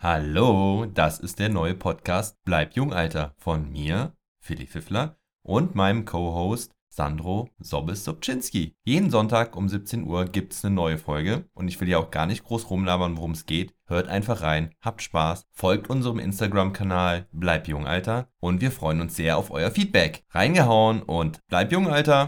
Hallo, das ist der neue Podcast Bleib jung, Alter von mir, Philipp Pfiffler und meinem Co-Host Sandro Sobis-Sobczynski. Jeden Sonntag um 17 Uhr gibt es eine neue Folge und ich will ja auch gar nicht groß rumlabern, worum es geht. Hört einfach rein, habt Spaß, folgt unserem Instagram-Kanal Bleib jung, Alter und wir freuen uns sehr auf euer Feedback. Reingehauen und bleib jung, Alter!